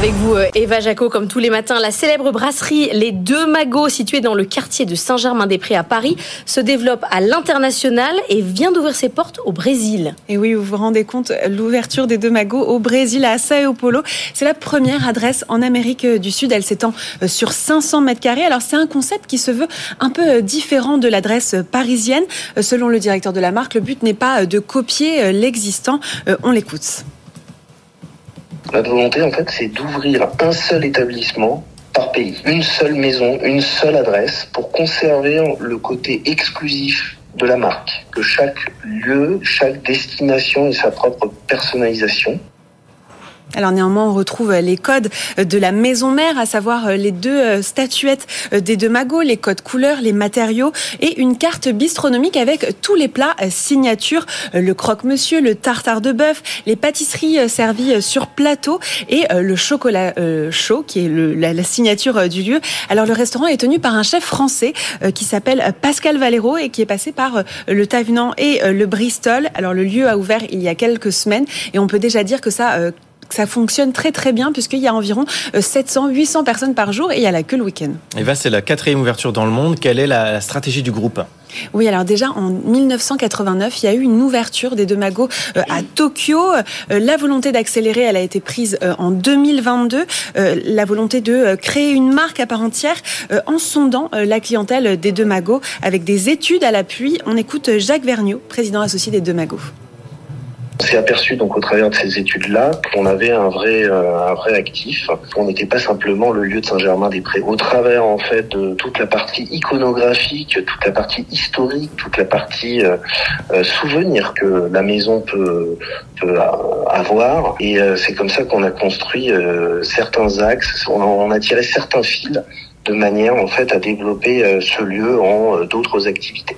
Avec vous, euh, Eva Jaco, comme tous les matins, la célèbre brasserie Les Deux Magots, située dans le quartier de Saint-Germain-des-Prés à Paris, se développe à l'international et vient d'ouvrir ses portes au Brésil. Et oui, vous vous rendez compte, l'ouverture des Deux Magots au Brésil, à Sao Paulo, c'est la première adresse en Amérique du Sud. Elle s'étend euh, sur 500 mètres carrés. Alors, c'est un concept qui se veut un peu euh, différent de l'adresse parisienne. Selon le directeur de la marque, le but n'est pas de copier l'existant. On l'écoute. La volonté, en fait, c'est d'ouvrir un seul établissement par pays, une seule maison, une seule adresse, pour conserver le côté exclusif de la marque, que chaque lieu, chaque destination ait sa propre personnalisation. Alors néanmoins, on retrouve les codes de la maison mère, à savoir les deux euh, statuettes des deux magots, les codes couleurs, les matériaux et une carte bistronomique avec tous les plats euh, signatures, euh, le croque-monsieur, le tartare de bœuf, les pâtisseries servies sur plateau et le chocolat chaud qui est la, signature du lieu. Alors le restaurant est tenu par un chef français qui s'appelle Pascal Valero et qui est passé par le Tavenant et le Bristol. Alors le lieu a ouvert il y a quelques semaines et on peut déjà dire que ça ça fonctionne très très bien puisqu'il y a environ 700, euh, 800 personnes par jour et il y a la queue le week-end. Eva, c'est la quatrième ouverture dans le monde. Quelle est la stratégie du groupe? Oui, alors déjà en 1989, il y a eu une ouverture des deux magots euh, à Tokyo. Euh, la volonté d'accélérer, elle a été prise en 2022. La volonté de créer une marque à part entière en sondant la clientèle des deux magots avec des études à l'appui. On écoute Jacques Vergniaud, président associé des deux magots. On s'est aperçu donc au travers de ces études-là qu'on avait un vrai euh, un vrai actif. On n'était pas simplement le lieu de Saint-Germain-des-Prés. Au travers en fait de toute la partie iconographique, toute la partie historique, toute la partie euh, euh, souvenir que la maison peut peut avoir. Et c'est comme ça qu'on a construit certains axes. On a, tiré certains fils de manière en fait à développer ce lieu en d'autres activités.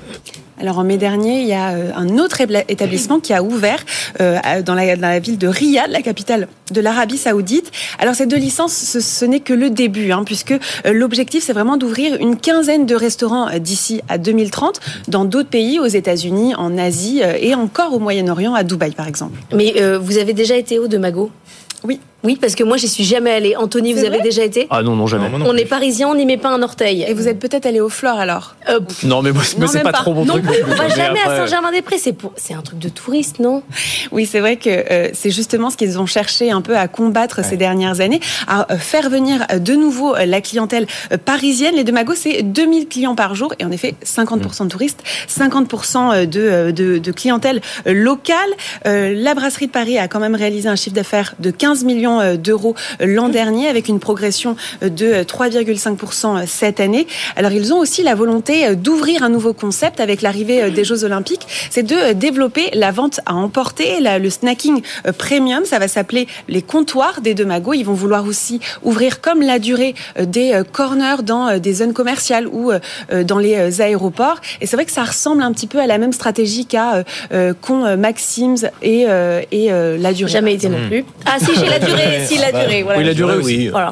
Alors en mai dernier, il y a euh, un autre établissement qui a ouvert euh, dans la, ville de Riyad, la capitale de l'Arabie Saoudite. Alors ces deux licences, ce, n'est que le début, hein, puisque euh, l'objectif c'est vraiment d'ouvrir une quinzaine de restaurants d'ici à 2030 dans d'autres pays, aux États-Unis, en Asie et encore au Moyen-Orient, à Dubaï par exemple. Mais vous avez déjà été au de Mago? Oui. Oui, parce que moi, j'y suis jamais allée. Anthony, vous avez déjà été Ah non, non, jamais. on est parisien, on n'y met pas un orteil. Et vous êtes peut-être allé au Flore alors? Euh, Non, mais, moi, c'est pas, trop mon truc. on va jamais à Saint-Germain-des-Prés. C'est pour... un truc de touriste, non? Oui, c'est vrai que euh, c'est justement ce qu'ils ont cherché un peu à combattre ces dernières années, à euh, faire venir de nouveau la clientèle parisienne. Les deux magots, c'est 2000 clients par jour et en effet 50% de touristes, 50% de, de, de, clientèle locale. la brasserie de Paris a quand même réalisé un chiffre d'affaires de 15 millions d'euros l'an dernier avec une progression de 3,5% cette année. Alors ils ont aussi la volonté d'ouvrir un nouveau concept avec l'arrivée des Jeux Olympiques, c'est de développer la vente à emporter, le snacking premium, ça va s'appeler les comptoirs des deux magots. Ils vont vouloir aussi ouvrir comme la durée des corners dans des zones commerciales ou dans les aéroports. Et c'est vrai que ça ressemble un petit peu à la même stratégie qu'a qu'ont Maxims et, et la durée. Jamais été non plus. Ah si, j'ai la durée, si la durée. Oui, la durée aussi. Voilà.